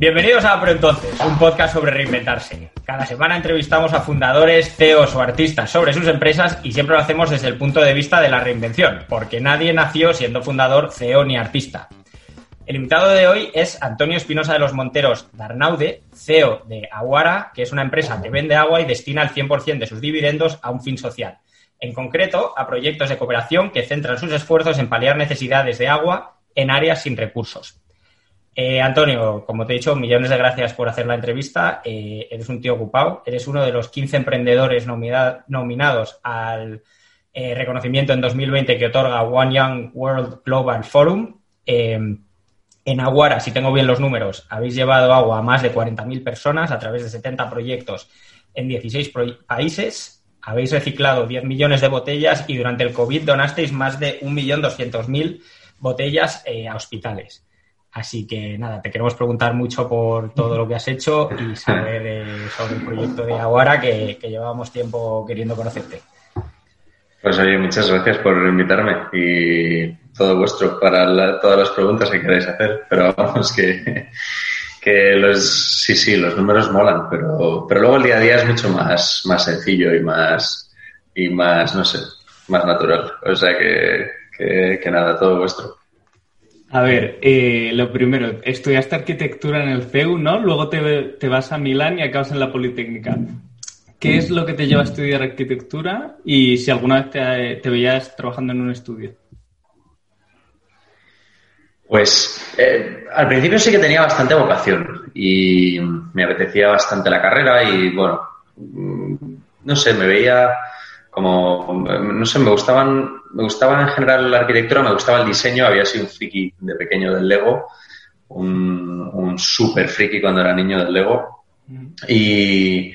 Bienvenidos a Pero Entonces, un podcast sobre reinventarse. Cada semana entrevistamos a fundadores, CEOs o artistas sobre sus empresas y siempre lo hacemos desde el punto de vista de la reinvención, porque nadie nació siendo fundador, CEO ni artista. El invitado de hoy es Antonio Espinosa de los Monteros Darnaude, CEO de Aguara, que es una empresa que vende agua y destina el 100% de sus dividendos a un fin social. En concreto, a proyectos de cooperación que centran sus esfuerzos en paliar necesidades de agua en áreas sin recursos. Eh, Antonio, como te he dicho, millones de gracias por hacer la entrevista. Eh, eres un tío ocupado, eres uno de los 15 emprendedores nominados al eh, reconocimiento en 2020 que otorga One Young World Global Forum. en Aguara, si tengo bien los números, habéis llevado agua a más de 40.000 personas a través de 70 proyectos en 16 países. Habéis reciclado 10 millones de botellas y durante el COVID donasteis más de 1.200.000 botellas a hospitales. Así que nada, te queremos preguntar mucho por todo lo que has hecho y saber eh, sobre el proyecto de Aguara que, llevábamos tiempo queriendo conocerte. Pues oye, muchas gracias por invitarme y todo vuestro para todas las preguntas que queráis hacer. Pero vamos, que, que los, sí, sí, los números molan, pero, pero luego el día a día es mucho más, más sencillo y más, y más, no sé, más natural. O sea que, que nada, todo vuestro. A ver, eh, lo primero, estudiaste arquitectura en el CEU, ¿no? Luego te, vas a Milán y acabas en la Politécnica. ¿Qué es lo que te lleva a estudiar arquitectura y si alguna vez te, veías trabajando en un estudio? Pues eh, al principio sí que tenía bastante vocación y me apetecía bastante la carrera y bueno, mm, no sé, me veía como, no sé, me gustaban, me gustaba en general la arquitectura, me gustaba el diseño, había sido un friki de pequeño del Lego, un, un súper friki cuando era niño del Lego. Y,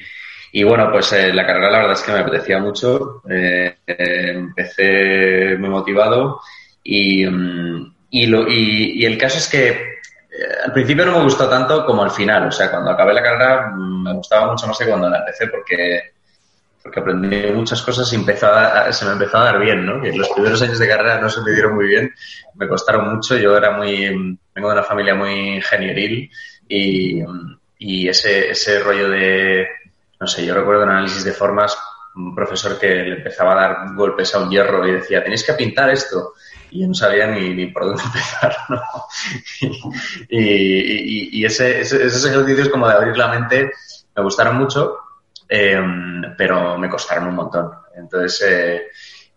y bueno, pues eh, la carrera la verdad es que me apetecía mucho, eh, empecé muy motivado y, mm, y, lo, y, y el caso es que eh, al principio no me gustó tanto como al final. O sea, cuando acabé la carrera mm, me gustaba mucho más que cuando la empecé porque porque aprendí muchas cosas y empezó se me empezó a dar bien, ¿no? Que los primeros años de carrera no se me dieron muy bien, me costaron mucho, yo era muy, vengo de una familia muy ingenieril y, y ese, ese rollo de, no sé, yo recuerdo un análisis de formas, un profesor que le empezaba a dar golpes a un hierro y decía, tenéis que pintar esto. Y yo no sabía ni, ni por dónde empezar, ¿no? y, y, y ese, esos ejercicios como de abrir la mente me gustaron mucho Em, pero me costaron un montón. Entonces, eh,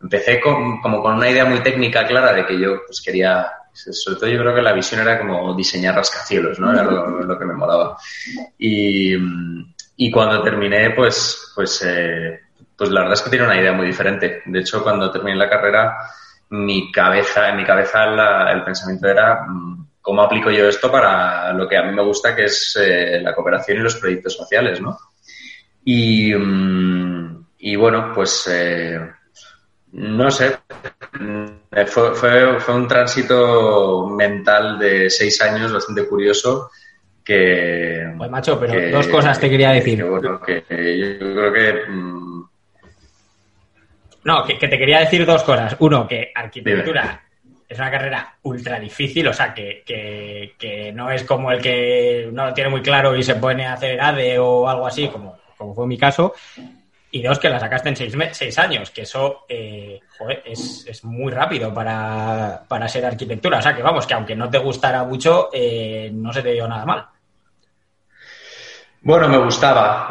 empecé como con una idea muy técnica clara de que yo pues quería, sobre todo yo creo que la visión era como diseñar rascacielos, ¿no? Era lo, que me molaba. Y, y, cuando terminé, pues, pues, eh, pues la verdad es que tiene una idea muy diferente. De hecho, cuando terminé la carrera, mi cabeza, en mi cabeza el pensamiento era mm, cómo aplico yo esto para lo que a mí me gusta, que es eh, la cooperación y los proyectos sociales, ¿no? Y, mm, y bueno, pues eh, no sé, eh, fue, fue, fue, un tránsito mental de seis años bastante curioso que... Pues macho, pero dos cosas te quería decir. Que, bueno, que yo creo que... Mm, no, que, te quería decir dos cosas. Uno, que arquitectura es una carrera ultra difícil, o sea, que, que, que, no es como el que no lo tiene muy claro y se pone a hacer ADE o algo así, como como fue mi caso, y dos, que la sacaste en seis, seis años, que eso eh, es, muy rápido para, para, ser arquitectura. O sea que vamos, que aunque no te gustara mucho, eh, no se te dio nada mal. Bueno, me gustaba,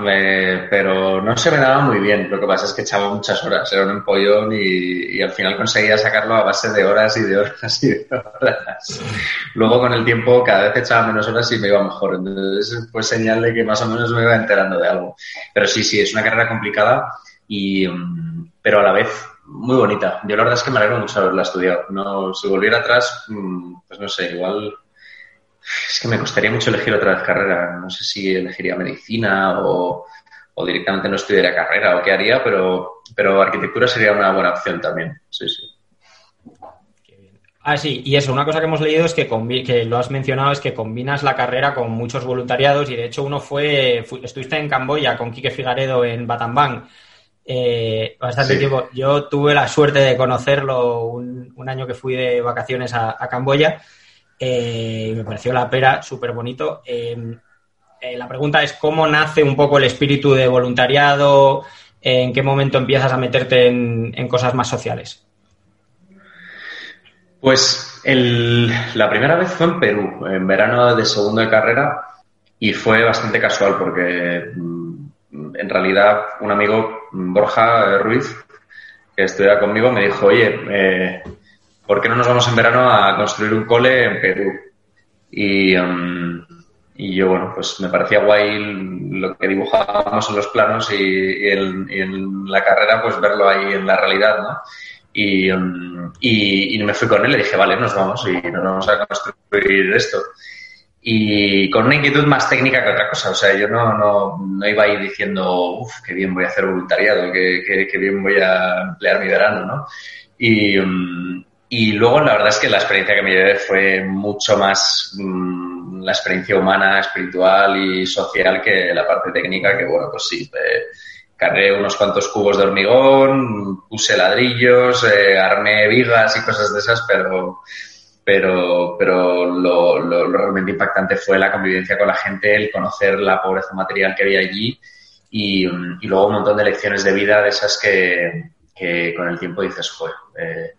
pero no se me daba muy bien. Lo que pasa es que echaba muchas horas, era un empollón y, al final conseguía sacarlo a base de horas y de horas y de horas. Luego con el tiempo cada vez echaba menos horas y me iba mejor. Entonces fue señal de que más o menos me iba enterando de algo. Pero sí, sí, es una carrera complicada y, mm, pero a la vez muy bonita. Yo la verdad es que me alegro mucho haberla estudiado. No, si volviera atrás, mm, pues no sé, igual es que me costaría mucho elegir otra vez carrera. No sé si elegiría medicina o, o directamente no estudiaría carrera o qué haría, pero, pero arquitectura sería una buena opción también. Sí, sí. Ah, sí, y eso, una cosa que hemos leído es que, que lo has mencionado, es que combinas la carrera con muchos voluntariados y de hecho uno fue, estuviste en Camboya con Quique Figaredo en Batambang eh, bastante tiempo. Yo tuve la suerte de conocerlo un, año que fui de vacaciones a, Camboya eh, me pareció la pera súper bonito. Em, eh, la pregunta es cómo nace un poco el espíritu de voluntariado, en qué momento empiezas a meterte en cosas más sociales. Pues la primera vez fue en Perú, en verano de segundo de carrera, y fue bastante casual porque mm, en realidad un amigo, Borja Ruiz, que estudia conmigo, me dijo, oye, eh, ¿por qué no nos vamos en verano a construir un cole en Perú? Y, mm, y yo, bueno, pues me parecía guay lo que dibujábamos en los planos y, en, la carrera, pues verlo ahí en la realidad, ¿no? Y, y, me fui con él y dije, vale, nos vamos y nos vamos a construir esto. Y con una inquietud más técnica que otra cosa. O sea, yo no, no, no iba ahí diciendo, uff, qué bien voy a hacer voluntariado, qué, qué, bien voy a emplear mi verano, ¿no? Y, mm, y luego la verdad es que la experiencia que me llevé fue mucho más mm, la experiencia humana, espiritual y social que la parte técnica, que bueno, pues sí, eh, cargué unos cuantos cubos de hormigón, puse ladrillos, eh, armé vigas y cosas de esas, pero, pero, pero lo, lo, realmente impactante fue la convivencia con la gente, el conocer la pobreza material que había allí y, y luego un montón de lecciones de vida de esas que, que con el tiempo dices, joder, eh,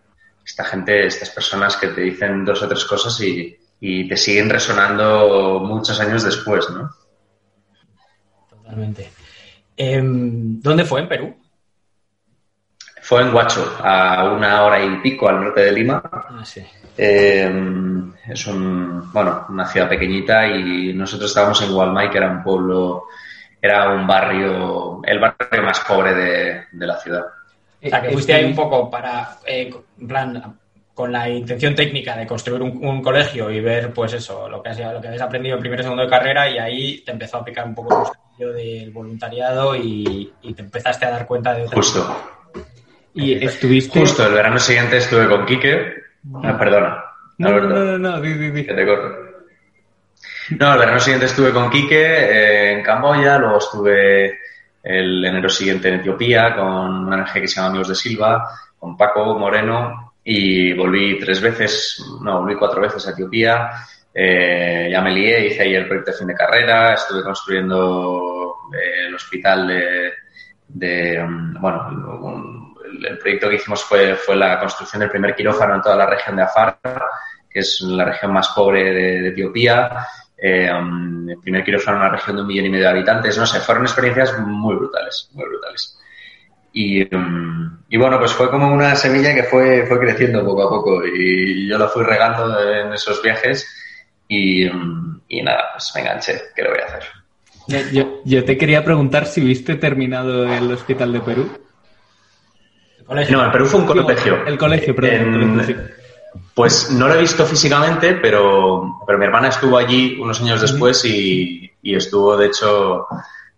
esta gente, estas personas que te dicen dos o tres cosas y, y te siguen resonando muchos años después, ¿no? Totalmente. Em, ¿Dónde fue? ¿En Perú? Fue en Huacho, a una hora y pico al norte de Lima. Ah, sí. Em, es un, bueno, una ciudad pequeñita y nosotros estábamos en Gualmay, que era un pueblo, era un barrio, el barrio más pobre de, la ciudad. O sea, que fuiste ahí un poco para, eh, en plan, con la intención técnica de construir un, colegio y ver, pues eso, lo que, has, lo que habías aprendido en primero y segundo de carrera y ahí te empezó a picar un poco del voluntariado y, te empezaste a dar cuenta de Justo. Y estuviste... Justo, el verano siguiente estuve con Quique. Ah, perdona. No, no, no, no, Que te corto. No, el verano siguiente estuve con Quique eh, en Camboya, luego estuve el enero siguiente en Etiopía con una ONG que se llama Amigos de Silva, con Paco Moreno y volví tres veces, no, volví cuatro veces a Etiopía eh, ya me lié, hice ahí el proyecto de fin de carrera, estuve construyendo eh, el hospital de, mm, bueno, el, proyecto que hicimos fue, fue la construcción del primer quirófano en toda la región de Afar, que es la región más pobre de, Etiopía. Eh, mm, el primer quirófano en una región de un millón y medio de habitantes. No sé, fueron experiencias muy brutales, muy brutales. Y, mm, y, bueno, pues fue como una semilla que fue, fue creciendo poco a poco y yo lo fui regando en esos viajes y, nada, pues me enganché. ¿Qué le voy a hacer? Yo, yo, te quería preguntar si viste terminado el Hospital de Perú. No, el Perú fue un colegio. El colegio, perdón. Pues no lo he visto físicamente, pero, pero mi hermana estuvo allí unos años después y, y estuvo, de hecho,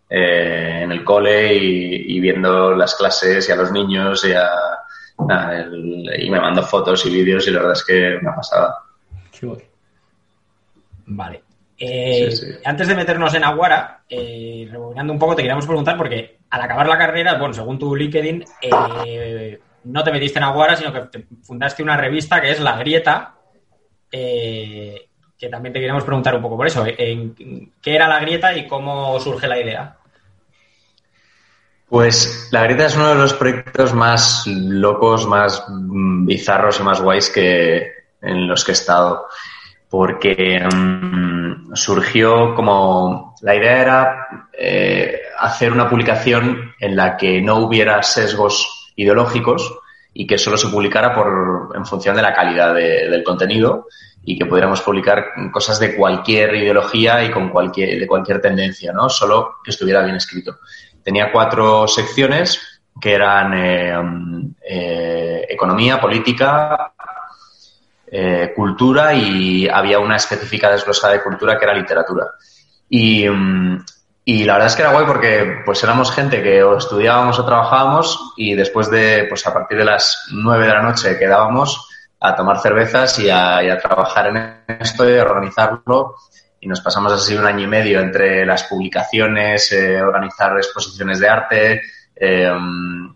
eh, en el cole y, viendo las clases y a los niños y, a, y me mandó fotos y vídeos y la verdad es que me ha pasado. Qué bueno. Vale. Eh, antes de meternos en Aguara, eh, rebobinando un poco, te queríamos preguntar, porque al acabar la carrera, bueno, según tu LinkedIn, eh, no te metiste en Aguara, sino que fundaste una revista que es La Grieta, eh, que también te queríamos preguntar un poco por eso. ¿Qué era La Grieta y cómo surge la idea? Pues La Grieta es uno de los proyectos más locos, más mm, bizarros y más guays que en los que he estado porque mm, surgió como la idea era eh, hacer una publicación en la que no hubiera sesgos ideológicos y que solo se publicara por en función de la calidad del contenido y que pudiéramos publicar cosas de cualquier ideología y con cualquier de cualquier tendencia, ¿no? Solo que estuviera bien escrito. Tenía cuatro secciones que eran eh, eh, economía, política, eh, cultura y había una específica desglosada de cultura que era literatura. Y, mm, y la verdad es que era guay porque pues éramos gente que o estudiábamos o trabajábamos y después de, pues a partir de las nueve de la noche quedábamos a tomar cervezas y a, a trabajar en esto y organizarlo. Y nos pasamos así un año y medio entre las publicaciones, eh, organizar exposiciones de arte, eh,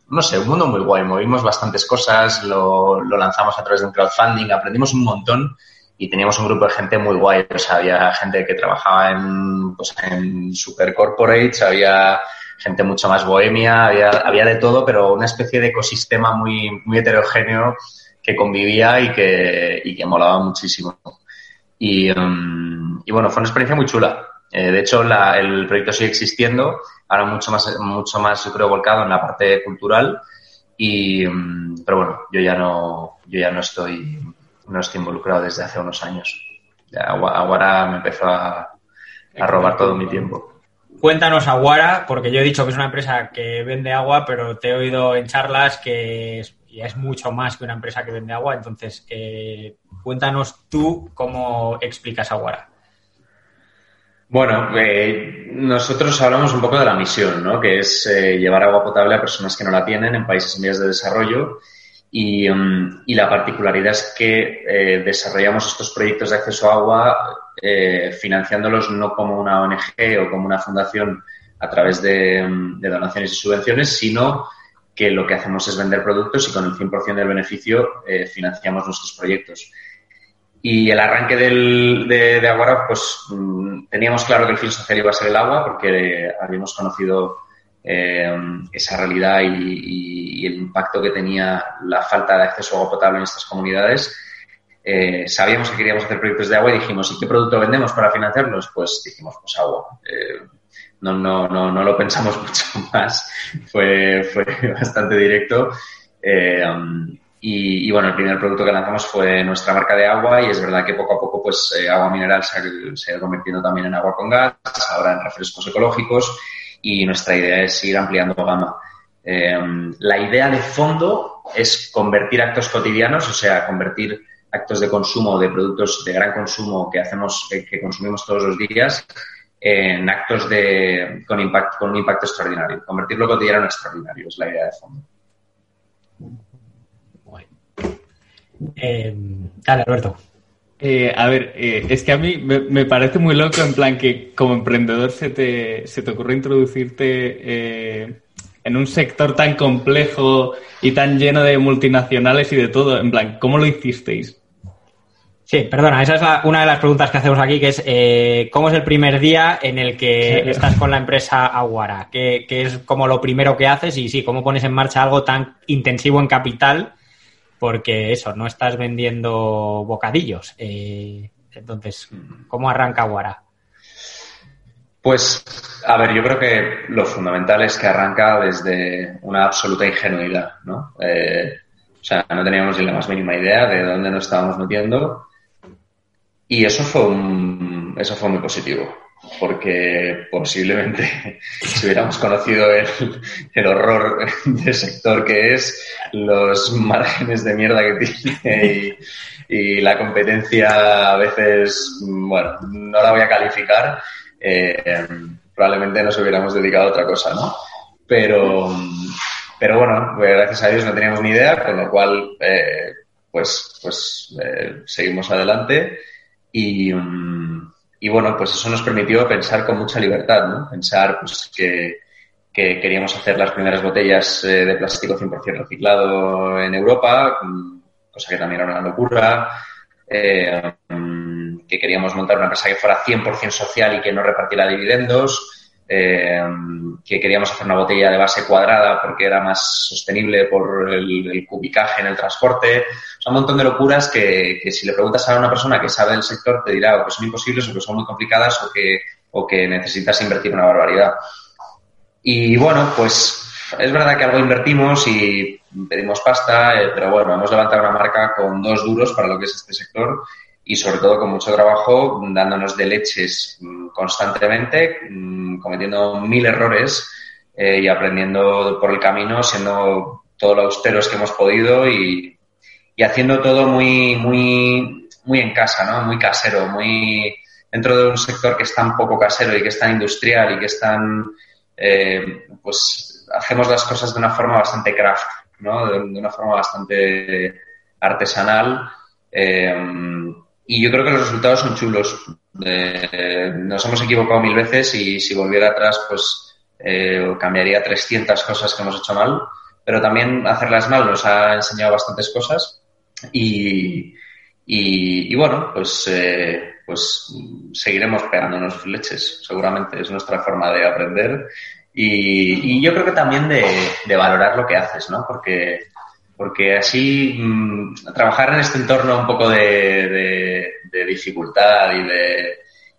no sé, un mundo muy guay. Movimos bastantes cosas, lo, lo, lanzamos a través de un crowdfunding, aprendimos un montón y teníamos un grupo de gente muy guay. O sea, había gente que trabajaba en, pues, en super corporates, había gente mucho más bohemia, había, había de todo, pero una especie de ecosistema muy, muy heterogéneo que convivía y que, y que molaba muchísimo. Y, um, y bueno, fue una experiencia muy chula. Eh, de hecho, la, el proyecto sigue existiendo, ahora mucho más, mucho más, yo creo, volcado en la parte cultural. Y, um, pero bueno, yo ya no, yo ya no estoy, no estoy involucrado desde hace unos años. Ya, Aguara me empezó a, a robar todo mi tiempo. Cuéntanos Aguara, porque yo he dicho que es una empresa que vende agua, pero te he oído en charlas que es, es mucho más que una empresa que vende agua. Entonces, eh, cuéntanos tú cómo explicas Aguara. Bueno, eh, nosotros hablamos un poco de la misión, ¿no? Que es eh, llevar agua potable a personas que no la tienen en países en vías de desarrollo. Y, um, y la particularidad es que eh, desarrollamos estos proyectos de acceso a agua eh, financiándolos no como una ONG o como una fundación a través de, um, de, donaciones y subvenciones, sino que lo que hacemos es vender productos y con el 100% del beneficio eh, financiamos nuestros proyectos. Y el arranque del, de, de Aguara, pues mm, teníamos claro que el fin social iba a ser el agua, porque habíamos conocido eh, esa realidad y, y, y, el impacto que tenía la falta de acceso a agua potable en estas comunidades. Eh, sabíamos que queríamos hacer proyectos de agua y dijimos, ¿y qué producto vendemos para financiarlos? Pues dijimos, pues agua. Eh, no, no, no, no lo pensamos mucho más, fue, fue bastante directo. Um, y, y, bueno, el primer producto que lanzamos fue nuestra marca de agua y es verdad que poco a poco pues eh, agua mineral se ha, se ha convirtiendo también en agua con gas, ahora en refrescos ecológicos y nuestra idea es ir ampliando gama. Eh, la idea de fondo es convertir actos cotidianos, o sea, convertir actos de consumo de productos de gran consumo que hacemos, que, que consumimos todos los días, en actos de, con, impact, con un impacto extraordinario. Convertirlo cotidiano en extraordinario es la idea de fondo. Eh, dale, Alberto. Eh, a ver, eh, es que a mí me, me, parece muy loco en plan que como emprendedor se te, se te ocurre introducirte eh, en un sector tan complejo y tan lleno de multinacionales y de todo. En plan, ¿cómo lo hicisteis? Sí, perdona, esa es la, una de las preguntas que hacemos aquí, que es eh, ¿cómo es el primer día en el que estás con la empresa Aguara? ¿Qué, ¿Qué, es como lo primero que haces? Y sí, ¿cómo pones en marcha algo tan intensivo en capital? Porque eso, no estás vendiendo bocadillos. Eh, entonces, ¿cómo arranca Aguara? Pues, a ver, yo creo que lo fundamental es que arranca desde una absoluta ingenuidad, ¿no? Eh, o sea, no teníamos ni la más mínima idea de dónde nos estábamos metiendo y eso fue, un, eso fue muy positivo, porque posiblemente si hubiéramos conocido el, el horror del sector que es, los márgenes de mierda que tiene y, la competencia a veces, bueno, no la voy a calificar, eh, probablemente nos hubiéramos dedicado a otra cosa, ¿no? Pero, pero bueno, gracias a Dios no teníamos ni idea, con lo cual, eh, pues, pues eh, seguimos adelante. Y, um, y, bueno, pues eso nos permitió pensar con mucha libertad, ¿no? Pensar pues, que, que queríamos hacer las primeras botellas eh, de plástico 100% reciclado en Europa, cosa que también era una locura. Eh, um, que queríamos montar una empresa que fuera 100% social y que no repartiera dividendos. Eh, que queríamos hacer una botella de base cuadrada porque era más sostenible por el, cubicaje en el transporte. O un montón de locuras que, que, si le preguntas a una persona que sabe del sector te dirá o que son imposibles o que son muy complicadas o que, o que necesitas invertir una barbaridad. Y bueno, pues es verdad que algo invertimos y pedimos pasta, eh, pero bueno, hemos levantado una marca con dos duros para lo que es este sector y sobre todo con mucho trabajo, dándonos de leches constantemente, cometiendo mil errores eh, y aprendiendo por el camino, siendo todo lo austeros que hemos podido y, y haciendo todo muy, muy, muy en casa, ¿no? Muy casero, muy dentro de un sector que es tan poco casero y que es tan industrial y que es tan, eh, pues hacemos las cosas de una forma bastante craft, ¿no? De, una forma bastante artesanal. Eh, y yo creo que los resultados son chulos. Eh, nos hemos equivocado mil veces y si volviera atrás, pues eh, cambiaría 300 cosas que hemos hecho mal. Pero también hacerlas mal nos ha enseñado bastantes cosas. Y, y, bueno, pues, eh, pues seguiremos pegándonos leches, seguramente. Es nuestra forma de aprender. Y, y yo creo que también de, de valorar lo que haces, ¿no? Porque porque así mm, trabajar en este entorno un poco de, dificultad y de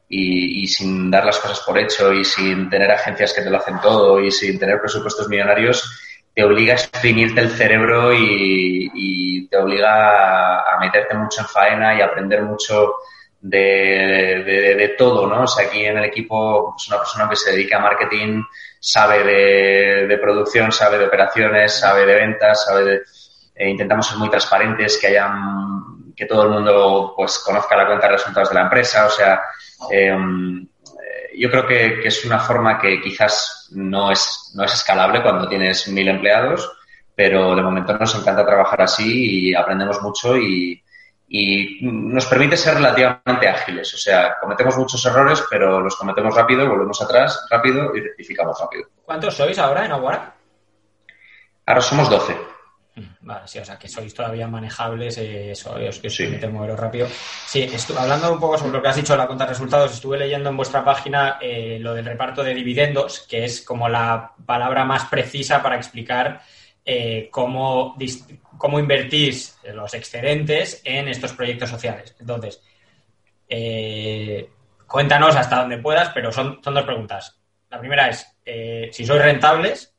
y, sin dar las cosas por hecho y sin tener agencias que te lo hacen todo y sin tener presupuestos millonarios te obliga a exprimirte el cerebro y, te obliga a, meterte mucho en faena y aprender mucho de, todo, ¿no? O sea, aquí en el equipo es pues, una persona que se dedica a marketing, sabe de, producción, sabe de operaciones, sabe de ventas, sabe de eh, intentamos ser muy transparentes, que hayan, que todo el mundo pues conozca la cuenta de resultados de la empresa. O sea, em, eh, yo creo que, que, es una forma que quizás no es, no es escalable cuando tienes mil empleados, pero de momento nos encanta trabajar así y aprendemos mucho y, y nos permite ser relativamente ágiles. O sea, cometemos muchos errores, pero los cometemos rápido, volvemos atrás rápido y rectificamos rápido. ¿Cuántos sois ahora en Aguara? Ahora somos 12. Vale, sí, o sea que sois todavía manejables, eh, eso, os que sí. moveros rápido. Sí, hablando un poco sobre lo que has dicho de la cuenta de resultados, estuve leyendo en vuestra página eh, lo del reparto de dividendos, que es como la palabra más precisa para explicar eh, cómo, cómo invertís los excedentes en estos proyectos sociales. Entonces, cuéntanos hasta donde puedas, pero son, son dos preguntas. La primera es, si sois rentables,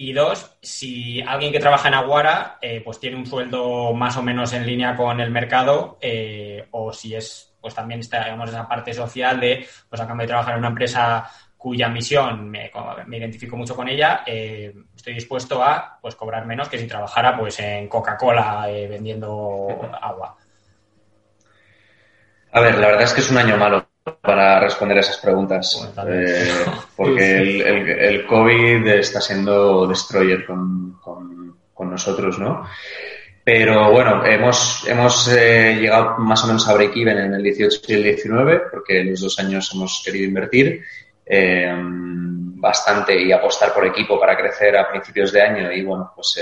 y dos, si alguien que trabaja en Aguara eh, pues tiene un sueldo más o menos en línea con el mercado eh, o si es pues también está digamos esa parte social de pues a cambio de trabajar en una empresa cuya misión me, identifico mucho con ella eh, estoy dispuesto a pues cobrar menos que si trabajara pues en Coca-Cola vendiendo agua. A ver la verdad es que es un año malo para responder a esas preguntas. Eh, porque el, COVID está siendo destroyer con, nosotros, ¿no? Pero bueno, hemos, hemos eh, llegado más o menos a break-even en el 18 y el 19, porque en los dos años hemos querido invertir eh, bastante y apostar por equipo para crecer a principios de año. Y bueno, pues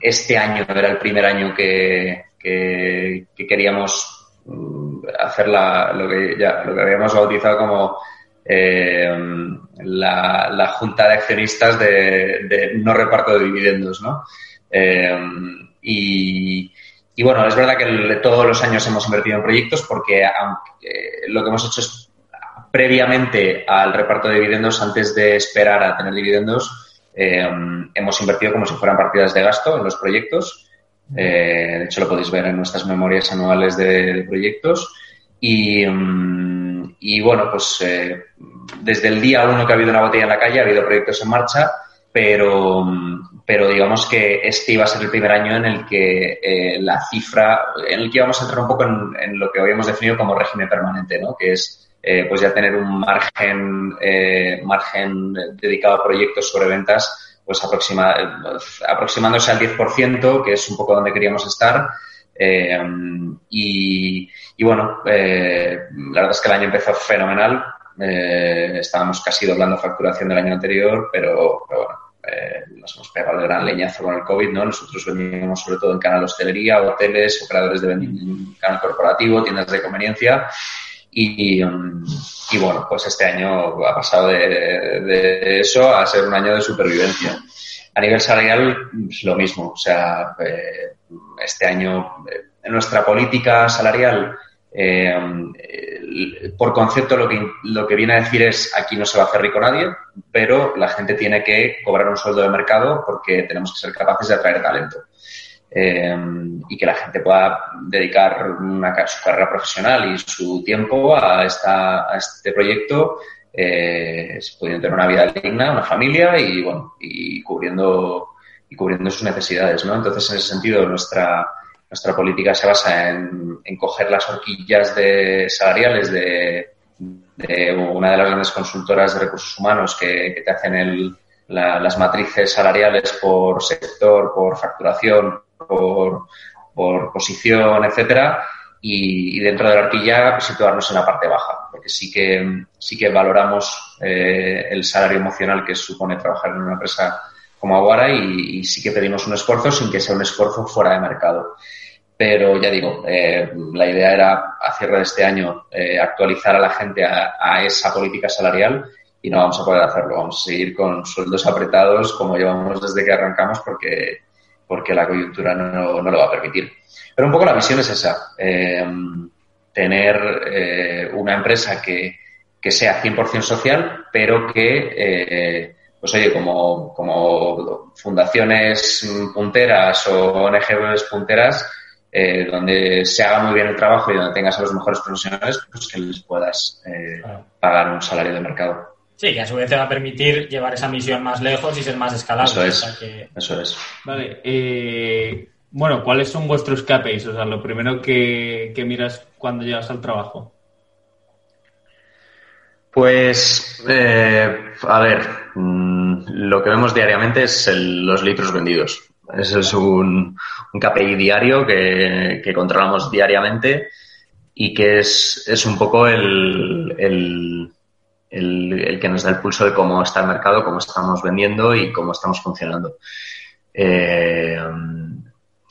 este año era el primer año que, que queríamos hacer lo, que ya, lo que habíamos bautizado como eh, la, junta de accionistas de, no reparto de dividendos, ¿no? Eh, y, bueno, es verdad que todos los años hemos invertido en proyectos porque lo que hemos hecho es previamente al reparto de dividendos, antes de esperar a tener dividendos, eh, hemos invertido como si fueran partidas de gasto en los proyectos. De hecho, lo podéis ver en nuestras memorias anuales de proyectos. Y, mm, y bueno, pues eh, desde el día uno que ha habido una botella en la calle ha habido proyectos en marcha, pero, mm, pero digamos que este iba a ser el primer año en el que eh, la cifra, en el que íbamos a entrar un poco en, lo que habíamos definido como régimen permanente, ¿no? Que es eh, pues ya tener un margen, margen dedicado a proyectos sobre ventas, pues aproxima, aproximándose al 10%, que es un poco donde queríamos estar. y, y bueno, eh, la verdad es que el año empezó fenomenal. Eh, estábamos casi doblando facturación del año anterior, pero, bueno, eh, nos hemos pegado el gran leñazo con el COVID, ¿no? Nosotros vendíamos sobre todo en canal hostelería, hoteles, operadores de canal corporativo, tiendas de conveniencia. Y, y, bueno, pues este año ha pasado de, eso a ser un año de supervivencia. A nivel salarial, es lo mismo. O sea, este año, en nuestra política salarial, eh, por concepto lo que, lo que viene a decir es aquí no se va a hacer rico nadie, pero la gente tiene que cobrar un sueldo de mercado porque tenemos que ser capaces de atraer talento. Eh, y que la gente pueda dedicar una, su carrera profesional y su tiempo a, esta, este proyecto, eh, pudiendo tener una vida digna, una familia y, bueno, y cubriendo cubriendo sus necesidades, ¿no? Entonces, en ese sentido, nuestra, nuestra política se basa en, coger las horquillas de salariales de, una de las grandes consultoras de recursos humanos que, que te hacen el, las matrices salariales por sector, por facturación, por, posición, etcétera, y, dentro de la horquilla situarnos en la parte baja, porque sí que, sí que valoramos eh, el salario emocional que supone trabajar en una empresa como Aguara y, sí que pedimos un esfuerzo sin que sea un esfuerzo fuera de mercado. Pero ya digo, eh, la idea era a cierre de este año eh, actualizar a la gente a, a, esa política salarial y no vamos a poder hacerlo. Vamos a seguir con sueldos apretados como llevamos desde que arrancamos porque, porque la coyuntura no, no lo va a permitir. Pero un poco la visión es esa, eh, tener eh, una empresa que, que sea 100% social, pero que, eh, pues oye, como, como fundaciones punteras o ONGs punteras, eh, donde se haga muy bien el trabajo y donde tengas a los mejores profesionales, pues que les puedas eh, pagar un salario de mercado. Sí, que a su vez te va a permitir llevar esa misión más lejos y ser más escalable. Eso es. Eso es. Vale. Eh, bueno, ¿cuáles son vuestros KPIs? O sea, lo primero que, miras cuando llegas al trabajo. Pues, eh, a ver, mm, lo que vemos diariamente es los litros vendidos. Ese es un, un KPI diario que, controlamos diariamente y que es, es un poco el, el, el, que nos da el pulso de cómo está el mercado, cómo estamos vendiendo y cómo estamos funcionando. Eh,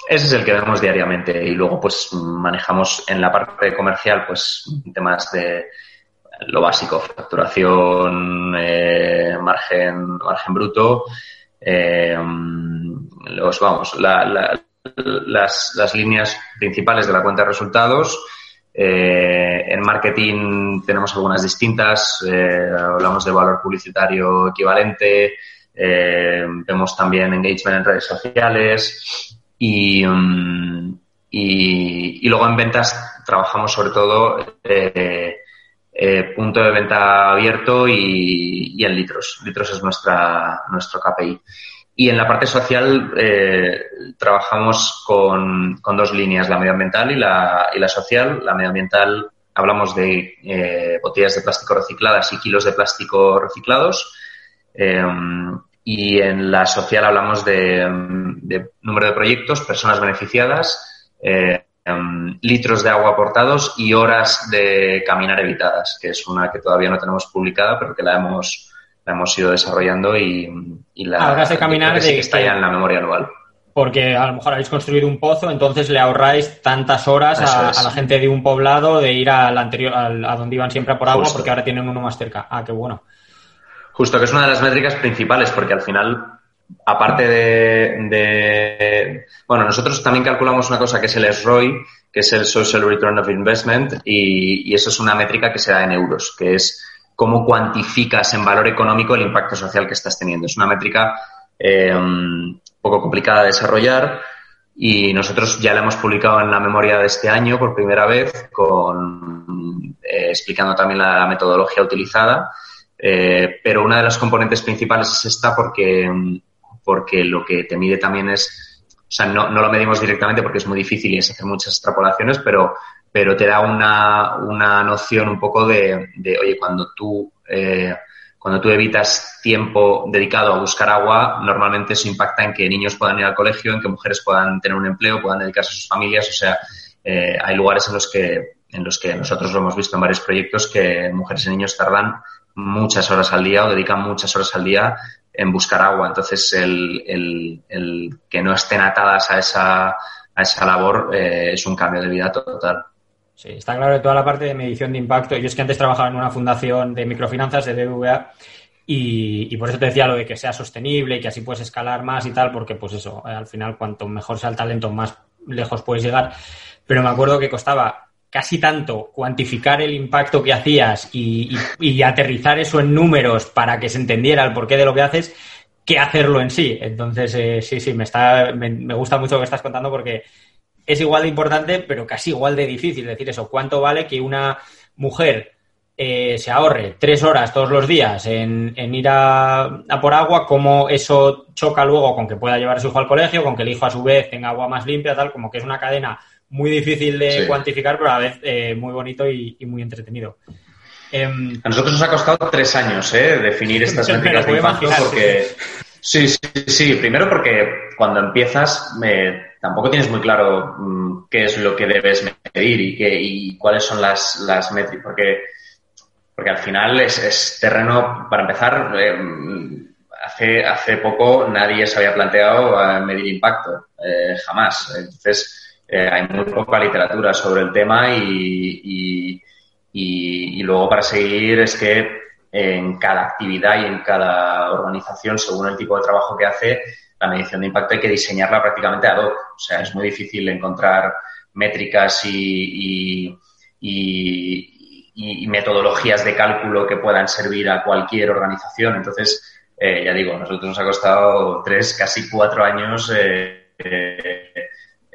ese es el que vemos diariamente y luego pues manejamos en la parte comercial pues temas de lo básico, facturación, eh, margen, margen bruto, eh, los, vamos, las, las líneas principales de la cuenta de resultados, eh, en marketing tenemos algunas distintas, eh, hablamos de valor publicitario equivalente, eh, vemos también engagement en redes sociales y, um, y, luego en ventas trabajamos sobre todo punto de venta abierto y, y, en litros. Litros es nuestra, nuestro KPI. Y en la parte social eh, trabajamos con, con, dos líneas, la medioambiental y la, y la social. La medioambiental hablamos de eh, botellas de plástico recicladas y kilos de plástico reciclados. Eh, y en la social hablamos de, de, número de proyectos, personas beneficiadas, eh, litros de agua aportados y horas de caminar evitadas, que es una que todavía no tenemos publicada, pero que la hemos la hemos ido desarrollando y, la Ahora de caminar que está ya en la memoria anual. Porque a lo mejor habéis construido un pozo, entonces le ahorráis tantas horas a, la gente de un poblado de ir al anterior, a donde iban siempre por agua, porque ahora tienen uno más cerca. Ah, qué bueno. Justo, que es una de las métricas principales, porque al final, aparte de, Bueno, nosotros también calculamos una cosa que es el SROI, que es el Social Return of Investment, y, y eso es una métrica que se da en euros, que es cómo cuantificas en valor económico el impacto social que estás teniendo. Es una métrica eh, un poco complicada de desarrollar y nosotros ya la hemos publicado en la memoria de este año por primera vez, con, eh, explicando también la, metodología utilizada. Eh, pero una de las componentes principales es esta porque, porque lo que te mide también es, o sea, no, no lo medimos directamente porque es muy difícil y es hacer muchas extrapolaciones, pero pero te da una, una noción un poco de, de oye, cuando tú, eh, cuando tú evitas tiempo dedicado a buscar agua, normalmente eso impacta en que niños puedan ir al colegio, en que mujeres puedan tener un empleo, puedan dedicarse a sus familias, o sea, eh, hay lugares en los que en los que nosotros lo hemos visto en varios proyectos que mujeres y niños tardan muchas horas al día o dedican muchas horas al día en buscar agua. Entonces, el, el, el que no estén atadas a esa, a esa labor eh, es un cambio de vida total. Sí, está claro que toda la parte de medición de impacto. Yo es que antes trabajaba en una fundación de microfinanzas de BBVA y, por eso te decía lo de que sea sostenible y que así puedes escalar más y tal, porque pues eso, eh, al final cuanto mejor sea el talento, más lejos puedes llegar. Pero me acuerdo que costaba casi tanto cuantificar el impacto que hacías y, aterrizar eso en números para que se entendiera el porqué de lo que haces que hacerlo en sí. Entonces, eh, sí, sí, me, está, me gusta mucho lo que estás contando porque es igual de importante, pero casi igual de difícil decir eso. ¿Cuánto vale que una mujer eh, se ahorre tres horas todos los días en, ir a, por agua, cómo eso choca luego con que pueda llevar a su hijo al colegio, con que el hijo a su vez tenga agua más limpia, tal, como que es una cadena muy difícil de cuantificar, pero a la vez eh, muy bonito y, muy entretenido. Em, a nosotros nos ha costado tres años ¿eh? definir estas métricas de porque... Sí, sí, sí. Primero porque cuando empiezas tampoco tienes muy claro mm, qué es lo que debes medir y, qué, y cuáles son las, las métricas. Porque porque al final es, terreno, para empezar, eh, hace, hace poco nadie se había planteado eh, medir impacto, eh, jamás. Entonces, hay muy poca literatura sobre el tema y, y, luego para seguir es que en cada actividad y en cada organización, según el tipo de trabajo que hace, la medición de impacto hay que diseñarla prácticamente ad hoc. O sea, es muy difícil encontrar métricas y, y, metodologías de cálculo que puedan servir a cualquier organización. Entonces, eh, ya digo, a nosotros nos ha costado tres, casi cuatro años eh,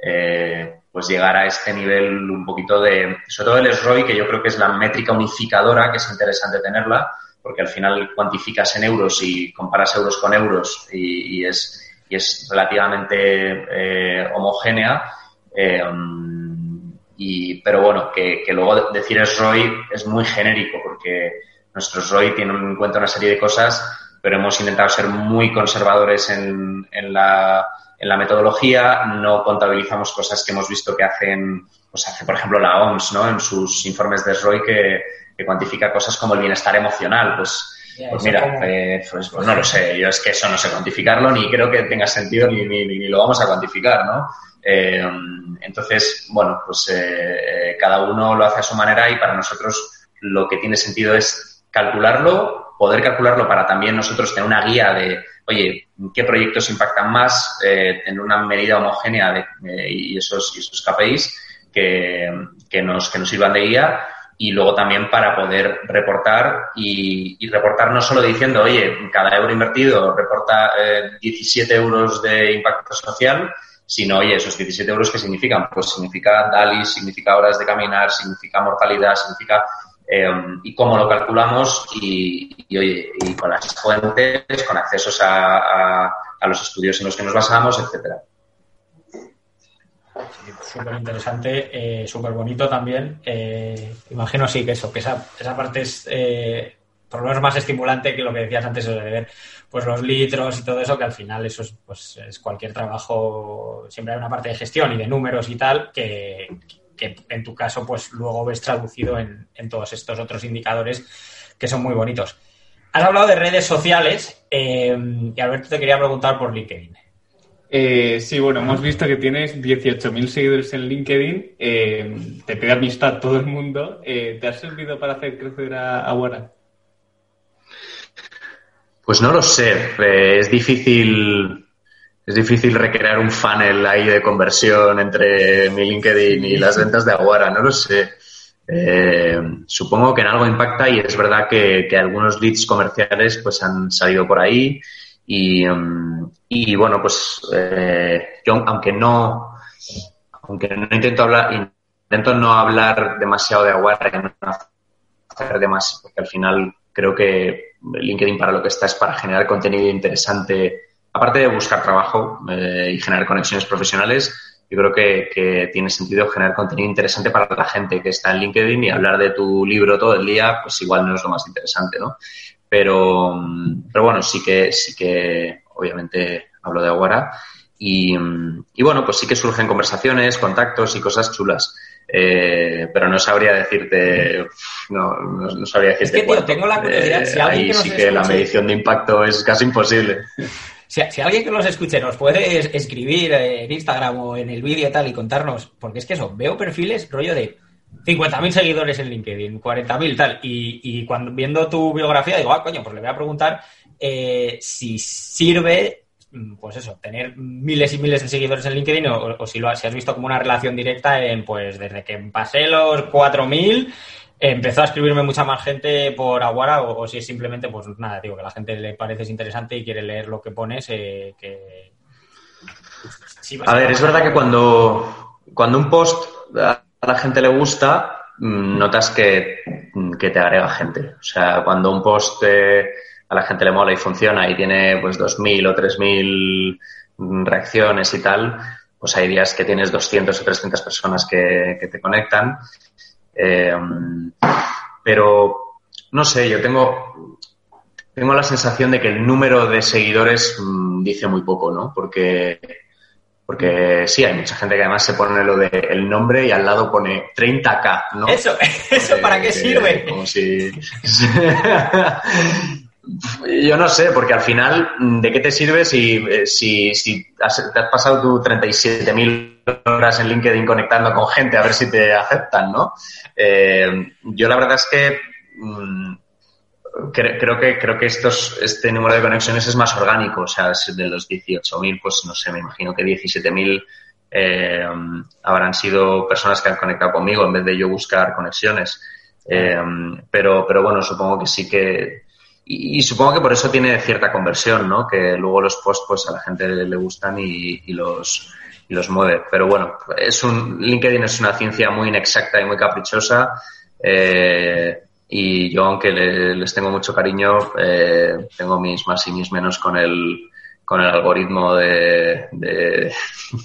eh, pues llegar a este nivel un poquito de, sobre todo el SROI, que yo creo que es la métrica unificadora, que es interesante tenerla, porque al final cuantificas en euros y comparas euros con euros y, es, y es relativamente homogénea. Y, pero bueno, que, luego decir es ROI es muy genérico porque nuestro ROI tiene en cuenta una serie de cosas, pero hemos intentado ser muy conservadores en, en, la, en la metodología, no contabilizamos cosas que hemos visto que hacen, pues hace por ejemplo la OMS, ¿no? En sus informes de ROI que, que cuantifica cosas como el bienestar emocional, pues, pues mira, eh, pues, pues, no lo sé, yo es que eso no sé cuantificarlo, ni creo que tenga sentido, ni, ni, ni lo vamos a cuantificar, ¿no? Eh, entonces, bueno, pues eh, cada uno lo hace a su manera y para nosotros lo que tiene sentido es calcularlo, poder calcularlo para también nosotros tener una guía de, oye, qué proyectos impactan más, eh, en una medida homogénea de, y, esos, esos KPIs que, que, nos, que nos sirvan de guía y luego también para poder reportar y, reportar no solo diciendo, oye, cada euro invertido reporta 17 euros de impacto social, sino, oye, esos 17 euros, ¿qué significan? Pues significa DALI, significa horas de caminar, significa mortalidad, significa... Eh, y cómo lo calculamos y, oye, y con las fuentes, con accesos a, a, los estudios en los que nos basamos, etcétera. Súper interesante, eh, súper bonito también. Eh, imagino sí que eso, que esa, esa parte es eh, por lo menos más estimulante que lo que decías antes de ver pues los litros y todo eso, que al final eso es, pues, es cualquier trabajo, siempre hay una parte de gestión y de números y tal, que, en tu caso pues luego ves traducido en, todos estos otros indicadores que son muy bonitos. Has hablado de redes sociales eh, y Alberto te quería preguntar por LinkedIn. Eh, sí, bueno, hemos visto que tienes 18.000 seguidores en LinkedIn, eh, te pide amistad todo el mundo. ¿Te ha servido para hacer crecer a, a pues no lo sé. Eh, es difícil. Es difícil recrear un funnel ahí de conversión entre mi LinkedIn y las ventas de Aguara, no lo sé. Eh, supongo que en algo impacta y es verdad que, algunos leads comerciales pues han salido por ahí y, mm, bueno, pues eh, yo aunque no, aunque no intento hablar, intento no hablar demasiado de Aguara y no hacer demasiado, porque al final creo que LinkedIn para lo que está es para generar contenido interesante, aparte de buscar trabajo eh, y generar conexiones profesionales, yo creo que, tiene sentido generar contenido interesante para la gente que está en LinkedIn y hablar de tu libro todo el día, pues igual no es lo más interesante, ¿no? Pero, pero bueno, sí que, sí que obviamente hablo de Aguara y, y bueno, pues sí que surgen conversaciones, contactos y cosas chulas. Eh, pero no sabría decirte, no, no, sabría decirte. Es que, tío, tengo la curiosidad. Si alguien ahí sí que la medición de impacto es casi imposible. Si, alguien que nos escuche nos puede escribir en Instagram o en el vídeo tal y contarnos, porque es que eso, veo perfiles rollo de 50.000 seguidores en LinkedIn, 40.000 tal, y, y cuando viendo tu biografía digo, ah, coño, pues le voy a preguntar eh, si sirve Mm, pues eso, tener miles y miles de seguidores en LinkedIn o, si, lo, has visto como una relación directa en, pues desde que pasé los 4.000 empezó a escribirme mucha más gente por Aguara o, si es simplemente, pues nada, digo, que la gente le parece interesante y quiere leer lo que pones, eh, que... a ver, es verdad que cuando, cuando un post a la gente le gusta, mm, notas que, que, te agrega gente. O sea, cuando un post eh, a la gente le mola y funciona y tiene pues 2.000 o 3.000 reacciones y tal, pues hay días que tienes 200 o 300 personas que, que te conectan. Eh, pero, no sé, yo tengo, tengo la sensación de que el número de seguidores mm, dice muy poco, ¿no? Porque porque sí, hay mucha gente que además se pone lo de el nombre y al lado pone 30k, ¿no? Eso, ¿eso para qué sirve? Como si... Yo no sé, porque al final, ¿de qué te sirve si, si, si te has pasado tu 37.000 horas en LinkedIn conectando con gente a ver si te aceptan, ¿no? Eh, yo la verdad es que mm, creo que creo que estos este número de conexiones es más orgánico, o sea, de los 18.000, pues no sé, me imagino que 17.000 eh, habrán sido personas que han conectado conmigo en vez de yo buscar conexiones. Eh, pero, pero bueno, supongo que sí que y, supongo que por eso tiene cierta conversión, ¿no? Que luego los posts pues a la gente le, gustan y, y los y los mueve. Pero bueno, es un LinkedIn es una ciencia muy inexacta y muy caprichosa. Eh, y yo, aunque les tengo mucho cariño, eh, tengo mis más y mis menos con el, con el algoritmo de, de,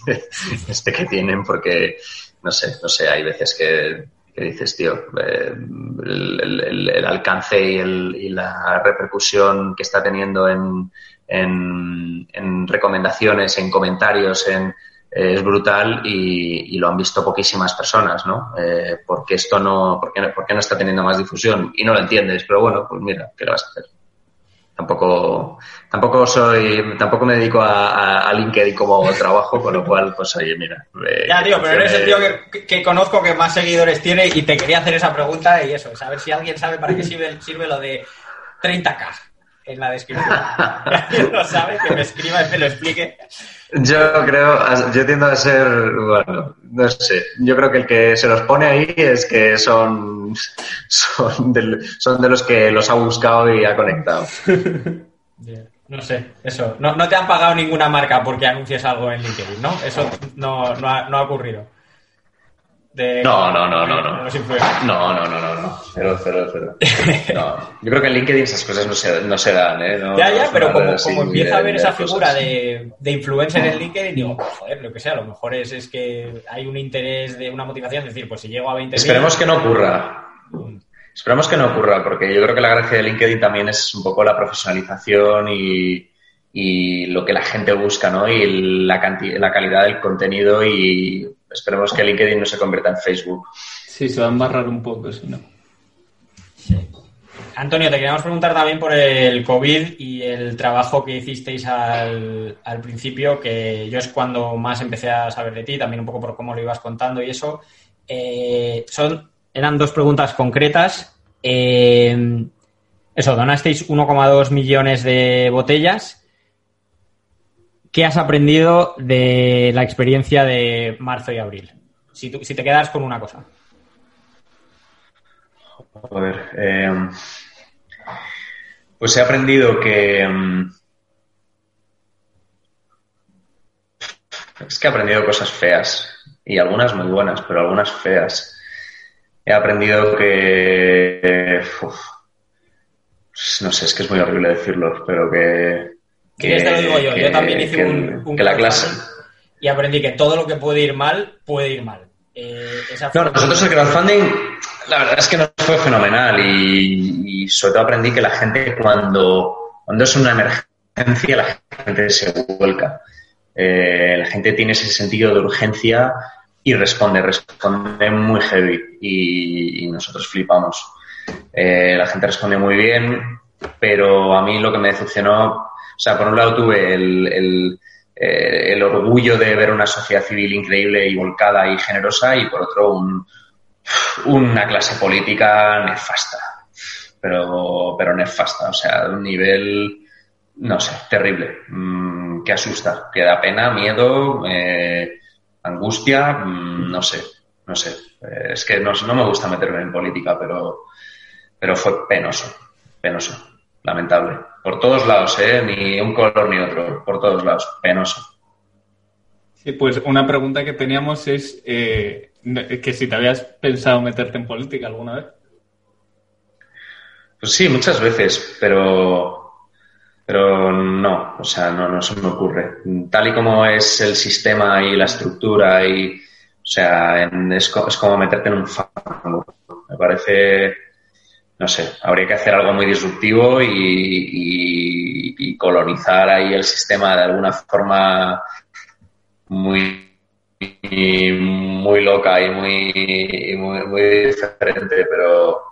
este que tienen, porque no sé, no sé, hay veces que, dices, tío, eh, el, el, alcance y, el, y la repercusión que está teniendo en, en, en recomendaciones, en comentarios, en es brutal y, lo han visto poquísimas personas, ¿no? Eh, porque esto no, porque, porque no está teniendo más difusión y no lo entiendes, pero bueno, pues mira, ¿qué lo vas a hacer? Tampoco, tampoco soy, tampoco me dedico a, a, LinkedIn como trabajo, con lo cual, pues oye, mira. Eh, ya, tío, pero eres el tío que, que, conozco que más seguidores tiene y te quería hacer esa pregunta y eso, saber si alguien sabe para qué sirve, sirve lo de 30k en la descripción. lo sabe, que me escriba y me lo explique. Yo creo, yo tiendo a ser, bueno, no sé, yo creo que el que se los pone ahí es que son, son, de, son de los que los ha buscado y ha conectado. No sé, eso. No, no te han pagado ninguna marca porque anuncies algo en LinkedIn, ¿no? Eso no, no, ha, no ha ocurrido. No, no, no, no, no. No, no, no, no, no. Cero, cero, cero. No. Yo creo que en LinkedIn esas cosas no se, no se dan, ¿eh? ya, ya, pero como, como empieza a ver esa figura de, de, influencer en LinkedIn, digo, joder, lo que sea, a lo mejor es, es que hay un interés de una motivación, es decir, pues si llego a 20 Esperemos que no ocurra. Esperemos que no ocurra, porque yo creo que la gracia de LinkedIn también es un poco la profesionalización y, y lo que la gente busca, ¿no? Y la, la calidad del contenido y Esperemos que LinkedIn no se convierta en Facebook. Sí, se va a embarrar un poco, si no. Antonio, te queríamos preguntar también por el COVID y el trabajo que hicisteis al, principio, que yo es cuando más empecé a saber de ti, también un poco por cómo lo ibas contando y eso. Eh, son, eran dos preguntas concretas. Eh, eso, donasteis 1,2 millones de botellas ¿Qué has aprendido de la experiencia de marzo y abril? Si, te quedas con una cosa. A ver, eh, pues he aprendido que... Mm, es que he aprendido cosas feas y algunas muy buenas, pero algunas feas. He aprendido que... no sé, es que es muy horrible decirlo, pero que que, te lo digo yo. yo también hice un, que la clase y aprendí que todo lo que puede ir mal puede ir mal. Eh, no, nosotros el crowdfunding, la verdad es que nos fue fenomenal y, sobre todo aprendí que la gente cuando, cuando es una emergencia, la gente se vuelca. Eh, la gente tiene ese sentido de urgencia y responde, responde muy heavy y, nosotros flipamos. Eh, la gente responde muy bien, pero a mí lo que me decepcionó o sea, por un lado tuve el, eh, el, orgullo de ver una sociedad civil increíble y volcada y generosa y por otro una clase política nefasta, pero, pero nefasta, o sea, de un nivel, no sé, terrible, mm, que asusta, que da pena, miedo, eh, angustia, mm, no sé, no sé. Eh, es que no, no me gusta meterme en política, pero, pero fue penoso, penoso lamentable. Por todos lados, ¿eh? Ni un color ni otro, por todos lados, penoso. Sí, pues una pregunta que teníamos es, eh, que si te habías pensado meterte en política alguna vez. Pues sí, muchas veces, pero pero no, o sea, no, no se me ocurre. Tal y como es el sistema y la estructura y, o sea, es, es como meterte en un fango. Me parece, no sé, habría que hacer algo muy disruptivo y, y, colonizar ahí el sistema de alguna forma muy, muy loca y muy, muy, muy diferente, pero,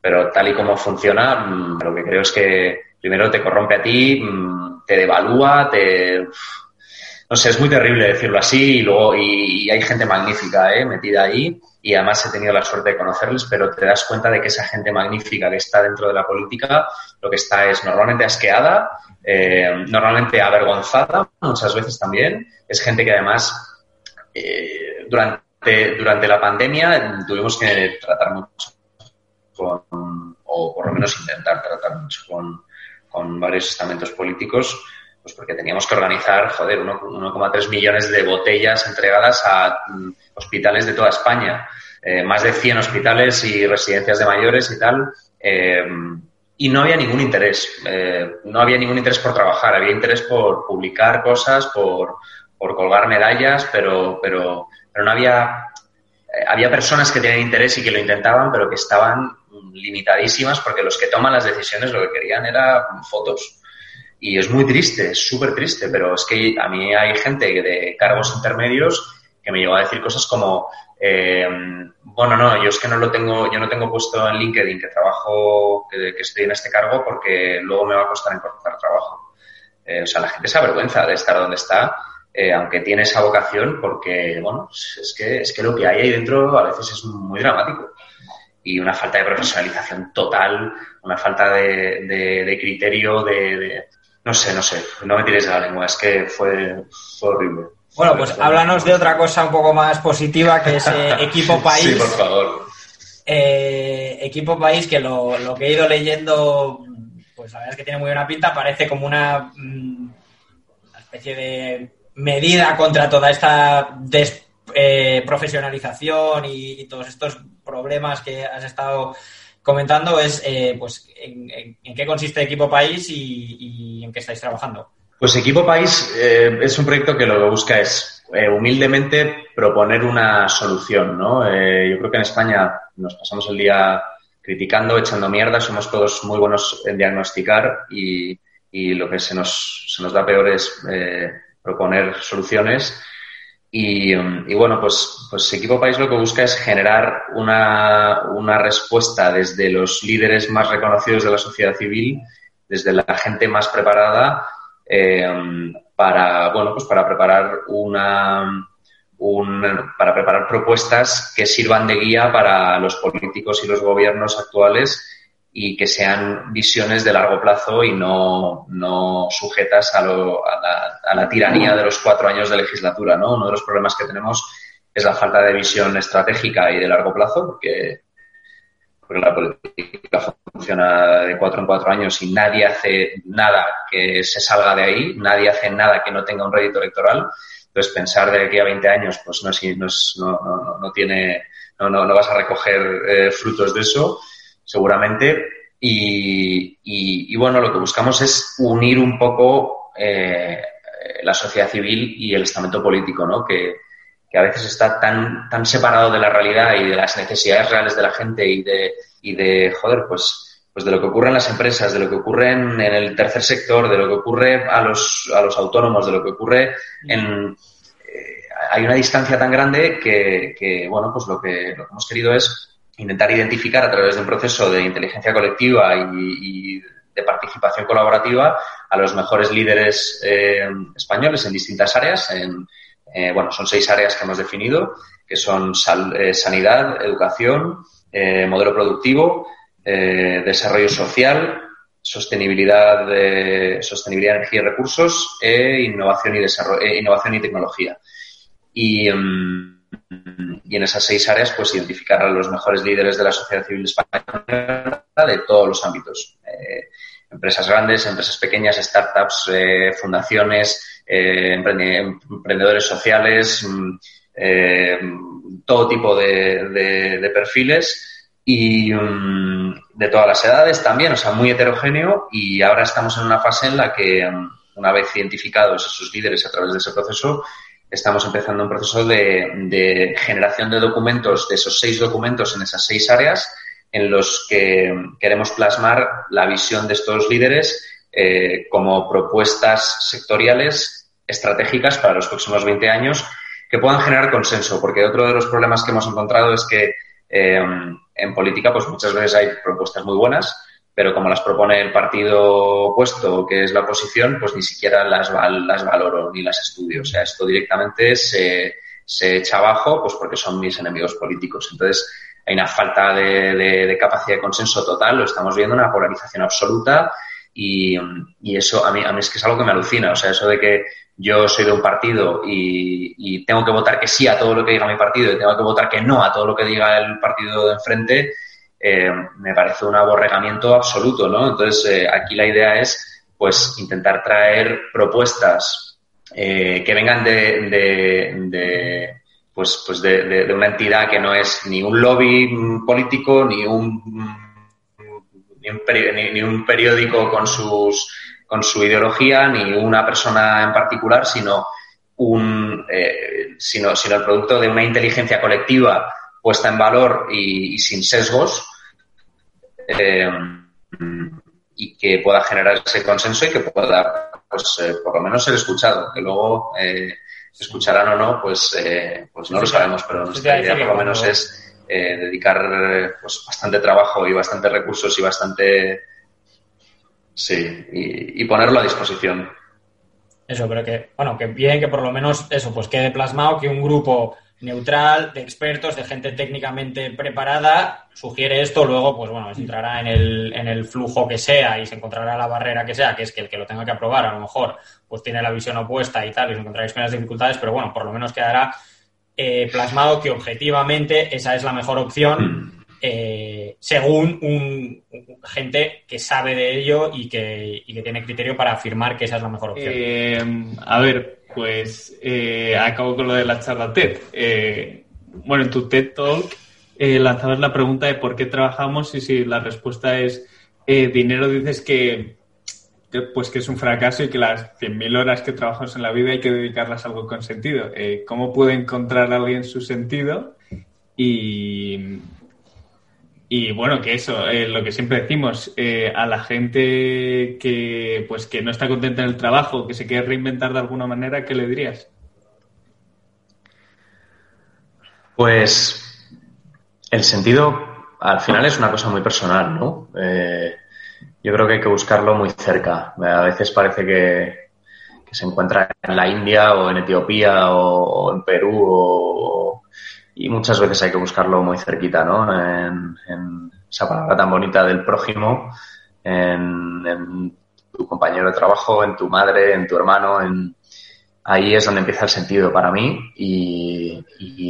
pero tal y como funciona, mm, lo que creo es que primero te corrompe a ti, mm, te devalúa, te... No sé, es muy terrible decirlo así y luego y, hay gente magnífica ¿eh? metida ahí y además he tenido la suerte de conocerles, pero te das cuenta de que esa gente magnífica que está dentro de la política lo que está es normalmente asqueada, eh, normalmente avergonzada, muchas veces también. Es gente que además eh, durante, durante la pandemia tuvimos que tratar mucho con, o por lo menos intentar tratar mucho con, con varios estamentos políticos, pues porque teníamos que organizar, joder, 1,3 millones de botellas entregadas a mm, hospitales de toda España, eh, más de 100 hospitales y residencias de mayores y tal. Eh, y no había ningún interés, eh, no había ningún interés por trabajar, había interés por publicar cosas, por, por colgar medallas, pero, pero, pero no había, había personas que tenían interés y que lo intentaban, pero que estaban limitadísimas porque los que toman las decisiones lo que querían era fotos. Y es muy triste, es súper triste, pero es que a mí hay gente de cargos intermedios que me llegó a decir cosas como, eh, bueno, no, yo es que no lo tengo, yo no tengo puesto en LinkedIn que trabajo, que, estoy en este cargo porque luego me va a costar encontrar trabajo. Eh, o sea, la gente se avergüenza de estar donde está, eh, aunque tiene esa vocación, porque, bueno, es que, es que lo que hay ahí dentro a veces es muy dramático y una falta de profesionalización total, una falta de, criterio, de, No sé, no sé, no me tires de la lengua, es que fue, horrible. Bueno, pues háblanos de otra cosa un poco más positiva, que es eh, Equipo País. sí, por favor. Eh, equipo País, que lo, que he ido leyendo, pues la verdad es que tiene muy buena pinta, parece como una, mm, especie de medida contra toda esta desprofesionalización eh, y, y todos estos problemas que has estado comentando es eh, pues en, qué consiste Equipo País y, en qué estáis trabajando. Pues Equipo País eh, es un proyecto que lo que busca es eh, humildemente proponer una solución. ¿no? yo creo que en España nos pasamos el día criticando, echando mierda, somos todos muy buenos en diagnosticar y, y lo que se nos, se nos da peor es proponer soluciones y, y, bueno, pues, pues Equipo País lo que busca es generar una, una, respuesta desde los líderes más reconocidos de la sociedad civil, desde la gente más preparada, eh, para, bueno, pues para preparar una, un, para preparar propuestas que sirvan de guía para los políticos y los gobiernos actuales y que sean visiones de largo plazo y no, no sujetas a, lo, a, la, a, la, tiranía de los cuatro años de legislatura. ¿no? Uno de los problemas que tenemos es la falta de visión estratégica y de largo plazo, porque, porque la política funciona de cuatro en cuatro años y nadie hace nada que se salga de ahí, nadie hace nada que no tenga un rédito electoral. Entonces, pensar de aquí a 20 años, pues no, no, no, no tiene, no, no, no vas a recoger eh, frutos de eso seguramente. Y, y, bueno, lo que buscamos es unir un poco eh, la sociedad civil y el estamento político, ¿no? Que, que, a veces está tan, tan separado de la realidad y de las necesidades reales de la gente y de, y de joder, pues, pues de lo que ocurre en las empresas, de lo que ocurre en, el tercer sector, de lo que ocurre a los, a los autónomos, de lo que ocurre en... Eh, hay una distancia tan grande que, que, bueno, pues lo que, lo que hemos querido es intentar identificar a través de un proceso de inteligencia colectiva y, de participación colaborativa a los mejores líderes eh, españoles en distintas áreas. En, eh, bueno, son seis áreas que hemos definido, que son eh, sanidad, educación, modelo productivo, desarrollo social, sostenibilidad, de, sostenibilidad energía y recursos e innovación y, desarrollo, y tecnología. Y, mm, y en esas seis áreas pues identificar a los mejores líderes de la sociedad civil española de todos los ámbitos. Eh, empresas grandes, empresas pequeñas, startups, eh, fundaciones, eh, emprendedores sociales, mm, todo tipo de, perfiles y mm, de todas las edades también, o sea, muy heterogéneo y ahora estamos en una fase en la que mm, una vez identificados esos líderes a través de ese proceso, estamos empezando un proceso de, generación de documentos, de esos seis documentos en esas seis áreas, en los que queremos plasmar la visión de estos líderes eh, como propuestas sectoriales estratégicas para los próximos 20 años que puedan generar consenso, porque otro de los problemas que hemos encontrado es que eh, en política pues muchas veces hay propuestas muy buenas, pero como las propone el partido opuesto, que es la oposición, pues ni siquiera las, las valoro ni las estudio. O sea, esto directamente se, se echa abajo pues porque son mis enemigos políticos. Entonces, hay una falta de, de, capacidad de consenso total, lo estamos viendo, una polarización absoluta y, y, eso a mí, a mí es que es algo que me alucina. O sea, eso de que yo soy de un partido y, y tengo que votar que sí a todo lo que diga mi partido y tengo que votar que no a todo lo que diga el partido de enfrente, eh, me parece un aborregamiento absoluto, ¿no? Entonces, eh, aquí la idea es, pues, intentar traer propuestas eh, que vengan de, de, pues, pues de, de, una entidad que no es ni un lobby político, ni un, ni un, ni un periódico con, sus, con su ideología, ni una persona en particular, sino un, sino, sino el producto de una inteligencia colectiva puesta en valor y, sin sesgos eh, y que pueda generar ese consenso y que pueda, pues, eh, por lo menos ser escuchado. Que luego eh, escucharán o no, pues, pues no lo sabemos, pero nuestra idea por lo menos es dedicar pues, bastante trabajo y bastante recursos y bastante... Sí, y, y ponerlo a disposición. Eso, pero que, bueno, que bien que por lo menos eso, pues quede plasmado que un grupo neutral, de expertos, de gente técnicamente preparada, sugiere esto, luego, pues bueno, entrará en el, en el flujo que sea y se encontrará la barrera que sea, que es que el que lo tenga que aprobar, a lo mejor, pues tiene la visión opuesta y tal, y se encontraréis con las dificultades, pero bueno, por lo menos quedará eh, plasmado que objetivamente esa es la mejor opción eh, según un, gente que sabe de ello y que, y que, tiene criterio para afirmar que esa es la mejor opción. Eh, a ver, pues eh, acabo con lo de la charla TED. Eh, bueno, en tu TED Talk eh, lanzabas la pregunta de por qué trabajamos y si la respuesta es eh, dinero, dices que, pues que es un fracaso y que las 100.000 horas que trabajamos en la vida hay que dedicarlas a algo con sentido. ¿Cómo puede encontrar alguien su sentido? Y, y bueno, que eso, eh, lo que siempre decimos, eh, a la gente que pues que no está contenta en el trabajo, que se quiere reinventar de alguna manera, ¿qué le dirías? Pues el sentido al final es una cosa muy personal, ¿no? Eh, yo creo que hay que buscarlo muy cerca. A veces parece que, se encuentra en la India o en Etiopía o, en Perú o, y muchas veces hay que buscarlo muy cerquita, ¿no? En, esa palabra tan bonita del prójimo, en, tu compañero de trabajo, en tu madre, en tu hermano, ahí es donde empieza el sentido para mí y,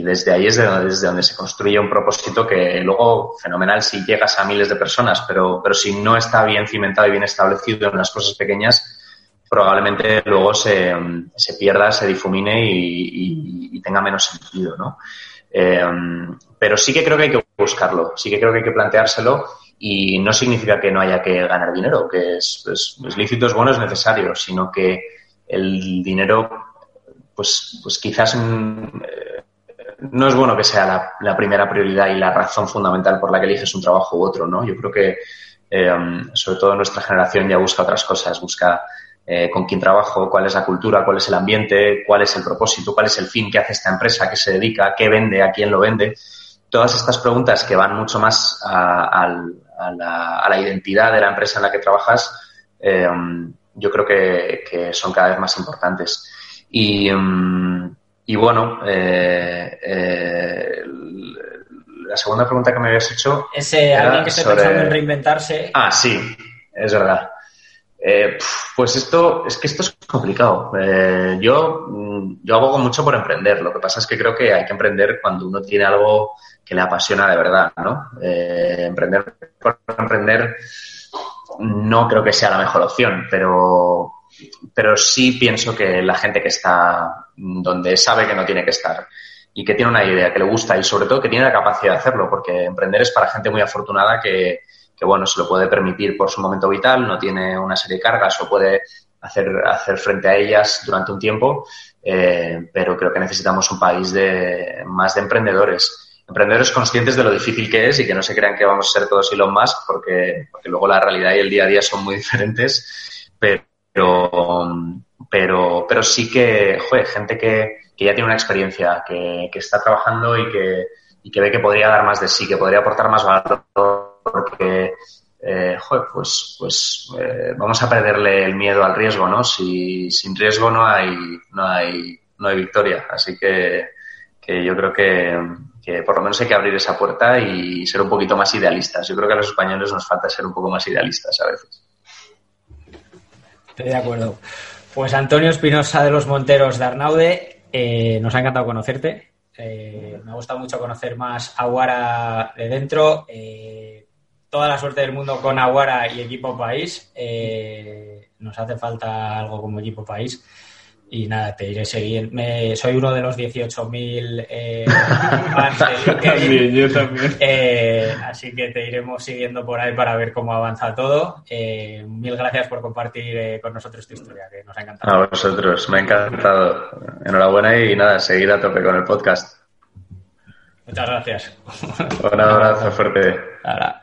desde ahí es desde donde se construye un propósito que luego, fenomenal, si llegas a miles de personas, pero, pero si no está bien cimentado y bien establecido en las cosas pequeñas, probablemente luego se, se pierda, se difumine y tenga menos sentido, ¿no? Eh, pero sí que creo que hay que buscarlo, sí que creo que hay que planteárselo y no significa que no haya que ganar dinero, que es, lícito, es bueno, es necesario, sino que el dinero, pues, pues quizás mm, eh, no es bueno que sea la, primera prioridad y la razón fundamental por la que eliges un trabajo u otro, ¿no? Yo creo que, eh, sobre todo nuestra generación ya busca otras cosas, busca eh, con quién trabajo, cuál es la cultura, cuál es el ambiente, cuál es el propósito, cuál es el fin que hace esta empresa, a qué se dedica, qué vende, a quién lo vende. Todas estas preguntas que van mucho más a, la, identidad de la empresa en la que trabajas, eh, yo creo que, son cada vez más importantes. Y, mm, bueno, eh, la segunda pregunta que me habías hecho. Ese alguien que esté pensando en reinventarse. Ah, sí, es verdad. Eh, pues esto, es que esto es complicado. Eh, yo, mm, yo abogo mucho por emprender. Lo que pasa es que creo que hay que emprender cuando uno tiene algo que le apasiona de verdad, ¿no? Eh, emprender por emprender no creo que sea la mejor opción, pero, pero sí pienso que la gente que está donde sabe que no tiene que estar y que tiene una idea, que le gusta y sobre todo que tiene la capacidad de hacerlo, porque emprender es para gente muy afortunada que, que bueno, se lo puede permitir por su momento vital, no tiene una serie de cargas o puede hacer, hacer frente a ellas durante un tiempo, eh, pero creo que necesitamos un país de más de emprendedores. Emprendedores conscientes de lo difícil que es y que no se crean que vamos a ser todos Elon Musk, porque, porque luego la realidad y el día a día son muy diferentes, pero, pero, pero sí que, joder, gente que, que ya tiene una experiencia, que, que está trabajando y que, y que ve que podría dar más de sí, que podría aportar más valor, porque eh, pues, pues eh, vamos a perderle el miedo al riesgo, ¿no? Si, sin riesgo no hay, no hay, no hay victoria. Así que, que yo creo que, que, por lo menos hay que abrir esa puerta y ser un poquito más idealistas. Yo creo que a los españoles nos falta ser un poco más idealistas a veces. Estoy de acuerdo. Pues Antonio Espinosa de los Monteros de Arnaude, eh, nos ha encantado conocerte. Me ha gustado mucho conocer más a Guara de dentro. Eh, toda la suerte del mundo con Aguara y equipo país. Eh, nos hace falta algo como equipo país. Y nada, te iré siguiendo. Me, soy uno de los 18.000 eh, fans de También, yo también. Eh, así que te iremos siguiendo por ahí para ver cómo avanza todo. Eh, mil gracias por compartir eh, con nosotros tu historia, que nos ha encantado. A vosotros, me ha encantado. Enhorabuena y nada, seguir a tope con el podcast. Muchas gracias. Un abrazo fuerte. Ahora.